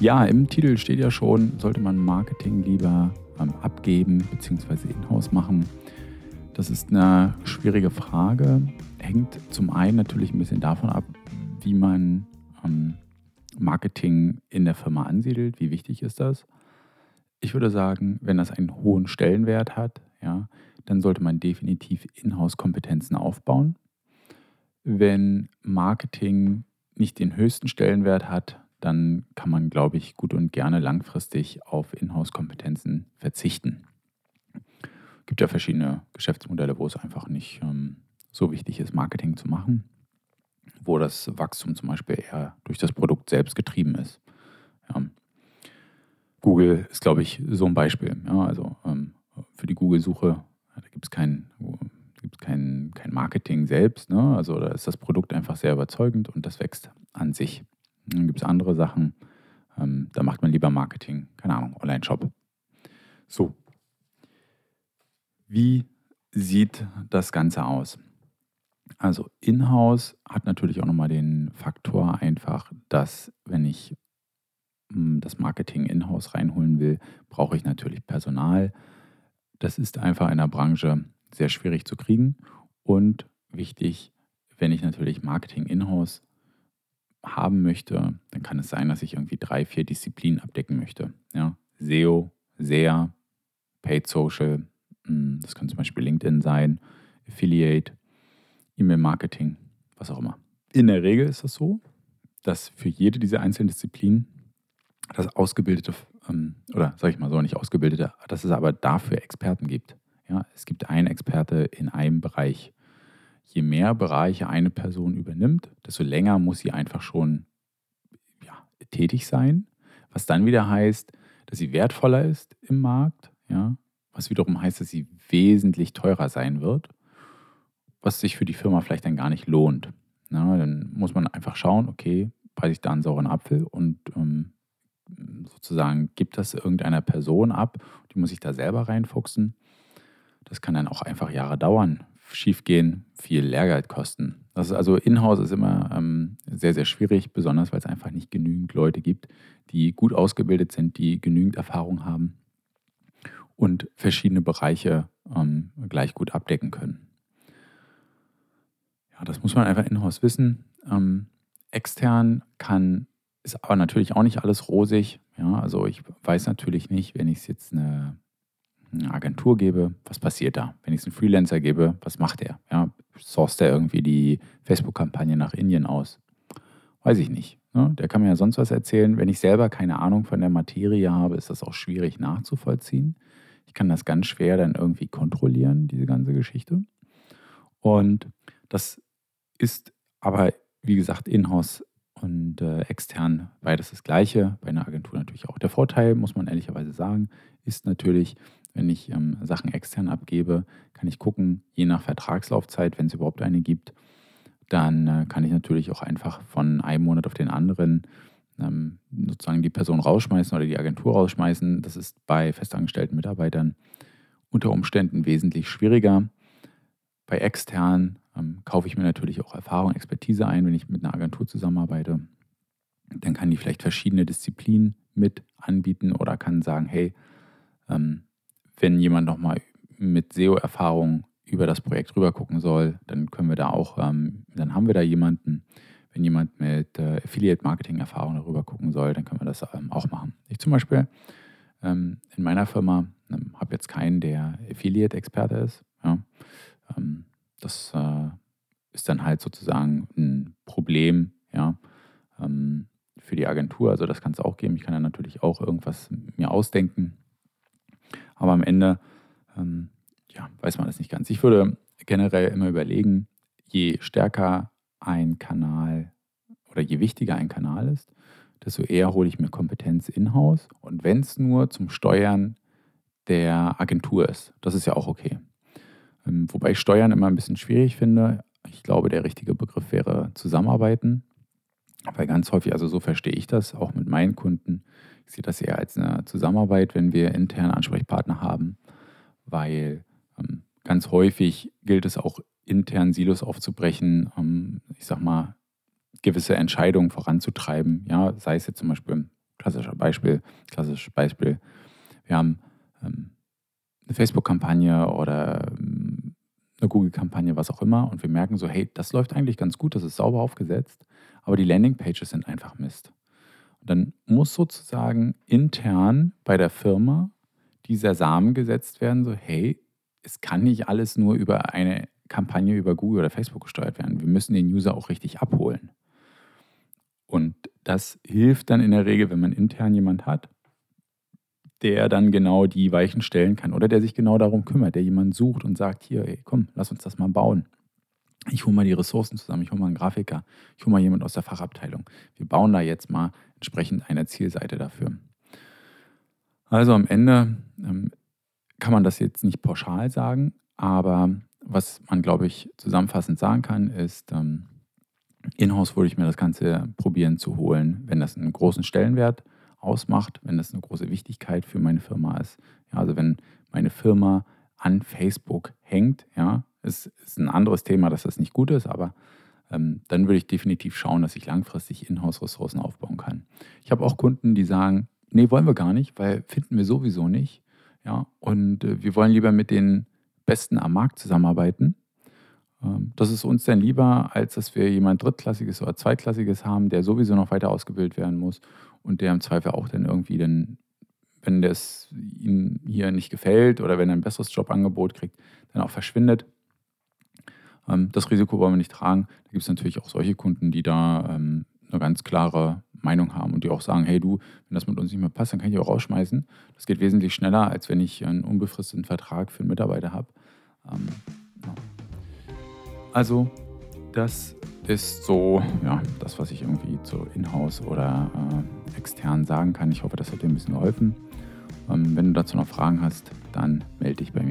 Ja, im Titel steht ja schon, sollte man Marketing lieber ähm, abgeben bzw. in-house machen. Das ist eine schwierige Frage. Hängt zum einen natürlich ein bisschen davon ab, wie man ähm, Marketing in der Firma ansiedelt. Wie wichtig ist das? Ich würde sagen, wenn das einen hohen Stellenwert hat, ja, dann sollte man definitiv Inhouse-Kompetenzen aufbauen. Wenn Marketing nicht den höchsten Stellenwert hat, dann kann man, glaube ich, gut und gerne langfristig auf Inhouse-Kompetenzen verzichten. Es gibt ja verschiedene Geschäftsmodelle, wo es einfach nicht ähm, so wichtig ist, Marketing zu machen, wo das Wachstum zum Beispiel eher durch das Produkt selbst getrieben ist. Ja. Google ist, glaube ich, so ein Beispiel. Ja, also ähm, für die Google-Suche, da gibt es kein, kein, kein Marketing selbst. Ne? Also da ist das Produkt einfach sehr überzeugend und das wächst an sich. Dann gibt es andere Sachen, ähm, da macht man lieber Marketing, keine Ahnung, Online-Shop. So. Wie sieht das Ganze aus? Also in-house hat natürlich auch nochmal den Faktor einfach, dass wenn ich hm, das Marketing in-house reinholen will, brauche ich natürlich Personal. Das ist einfach in der Branche sehr schwierig zu kriegen und wichtig, wenn ich natürlich Marketing in-house haben möchte, dann kann es sein, dass ich irgendwie drei, vier Disziplinen abdecken möchte. Ja? SEO, SEA, Paid Social, hm, das kann zum Beispiel LinkedIn sein, Affiliate, E-Mail-Marketing, was auch immer. In der Regel ist es das so, dass für jede dieser einzelnen Disziplinen das ausgebildete, ähm, oder sage ich mal so, nicht ausgebildete, dass es aber dafür Experten gibt. Ja, es gibt einen Experte in einem Bereich je mehr Bereiche eine Person übernimmt, desto länger muss sie einfach schon ja, tätig sein, was dann wieder heißt, dass sie wertvoller ist im Markt, ja, was wiederum heißt, dass sie wesentlich teurer sein wird, was sich für die Firma vielleicht dann gar nicht lohnt. Ja, dann muss man einfach schauen, okay, beiße ich da einen sauren Apfel und ähm, sozusagen gibt das irgendeiner Person ab, die muss sich da selber reinfuchsen. Das kann dann auch einfach Jahre dauern, schiefgehen, viel Lehrgeld kosten. Das ist also in-house ist immer ähm, sehr, sehr schwierig, besonders weil es einfach nicht genügend Leute gibt, die gut ausgebildet sind, die genügend Erfahrung haben und verschiedene Bereiche ähm, gleich gut abdecken können. Ja, das muss man einfach in-house wissen. Ähm, extern kann, ist aber natürlich auch nicht alles rosig. Ja, also ich weiß natürlich nicht, wenn ich jetzt eine eine Agentur gebe, was passiert da? Wenn ich es einem Freelancer gebe, was macht er? Ja, sourced er irgendwie die Facebook-Kampagne nach Indien aus? Weiß ich nicht. Ne? Der kann mir ja sonst was erzählen. Wenn ich selber keine Ahnung von der Materie habe, ist das auch schwierig nachzuvollziehen. Ich kann das ganz schwer dann irgendwie kontrollieren, diese ganze Geschichte. Und das ist aber, wie gesagt, in-house und äh, extern beides das Gleiche. Bei einer Agentur natürlich auch. Der Vorteil, muss man ehrlicherweise sagen, ist natürlich, wenn ich ähm, Sachen extern abgebe, kann ich gucken, je nach Vertragslaufzeit, wenn es überhaupt eine gibt, dann äh, kann ich natürlich auch einfach von einem Monat auf den anderen ähm, sozusagen die Person rausschmeißen oder die Agentur rausschmeißen. Das ist bei festangestellten Mitarbeitern unter Umständen wesentlich schwieriger. Bei extern ähm, kaufe ich mir natürlich auch Erfahrung, Expertise ein, wenn ich mit einer Agentur zusammenarbeite. Dann kann die vielleicht verschiedene Disziplinen mit anbieten oder kann sagen, hey, ähm, wenn jemand nochmal mit SEO-Erfahrung über das Projekt rüber gucken soll, dann können wir da auch, ähm, dann haben wir da jemanden. Wenn jemand mit äh, Affiliate-Marketing-Erfahrung darüber gucken soll, dann können wir das ähm, auch machen. Ich zum Beispiel ähm, in meiner Firma ähm, habe jetzt keinen, der Affiliate-Experte ist. Ja. Ähm, das äh, ist dann halt sozusagen ein Problem, ja, ähm, für die Agentur. Also das kann es auch geben. Ich kann dann natürlich auch irgendwas mir ausdenken, aber am Ende ähm, ja, weiß man das nicht ganz. Ich würde generell immer überlegen, je stärker ein Kanal oder je wichtiger ein Kanal ist, desto eher hole ich mir Kompetenz in-house. Und wenn es nur zum Steuern der Agentur ist, das ist ja auch okay. Ähm, wobei ich Steuern immer ein bisschen schwierig finde. Ich glaube, der richtige Begriff wäre Zusammenarbeiten. Weil ganz häufig, also so verstehe ich das, auch mit meinen Kunden, ich sehe das eher als eine Zusammenarbeit, wenn wir interne Ansprechpartner haben, weil ähm, ganz häufig gilt es auch intern Silos aufzubrechen, ähm, ich sag mal, gewisse Entscheidungen voranzutreiben. Ja, sei es jetzt zum Beispiel klassischer Beispiel, klassisches Beispiel. Wir haben ähm, eine Facebook-Kampagne oder ähm, eine Google-Kampagne, was auch immer, und wir merken so, hey, das läuft eigentlich ganz gut, das ist sauber aufgesetzt, aber die Landing-Pages sind einfach Mist. Und dann muss sozusagen intern bei der Firma dieser Samen gesetzt werden, so, hey, es kann nicht alles nur über eine Kampagne über Google oder Facebook gesteuert werden. Wir müssen den User auch richtig abholen. Und das hilft dann in der Regel, wenn man intern jemand hat, der dann genau die Weichen stellen kann oder der sich genau darum kümmert, der jemanden sucht und sagt, hier, ey, komm, lass uns das mal bauen. Ich hole mal die Ressourcen zusammen, ich hole mal einen Grafiker, ich hole mal jemanden aus der Fachabteilung. Wir bauen da jetzt mal entsprechend eine Zielseite dafür. Also am Ende ähm, kann man das jetzt nicht pauschal sagen, aber was man, glaube ich, zusammenfassend sagen kann, ist, ähm, in-house würde ich mir das Ganze probieren zu holen, wenn das einen großen Stellenwert ausmacht, wenn das eine große Wichtigkeit für meine Firma ist. Ja, also wenn meine Firma an Facebook hängt, ja, ist, ist ein anderes Thema, dass das nicht gut ist, aber ähm, dann würde ich definitiv schauen, dass ich langfristig Inhouse-Ressourcen aufbauen kann. Ich habe auch Kunden, die sagen, nee, wollen wir gar nicht, weil finden wir sowieso nicht. Ja, und äh, wir wollen lieber mit den Besten am Markt zusammenarbeiten. Ähm, das ist uns dann lieber, als dass wir jemand Drittklassiges oder Zweitklassiges haben, der sowieso noch weiter ausgebildet werden muss und der im Zweifel auch dann irgendwie dann, wenn das ihm hier nicht gefällt oder wenn er ein besseres Jobangebot kriegt, dann auch verschwindet. Ähm, das Risiko wollen wir nicht tragen. Da gibt es natürlich auch solche Kunden, die da ähm, eine ganz klare Meinung haben und die auch sagen, hey du, wenn das mit uns nicht mehr passt, dann kann ich auch rausschmeißen. Das geht wesentlich schneller, als wenn ich einen unbefristeten Vertrag für einen Mitarbeiter habe. Ähm, ja. Also das ist so, ja, das, was ich irgendwie zu Inhouse oder äh, extern sagen kann. Ich hoffe, das hat dir ein bisschen geholfen. Ähm, wenn du dazu noch Fragen hast, dann melde dich bei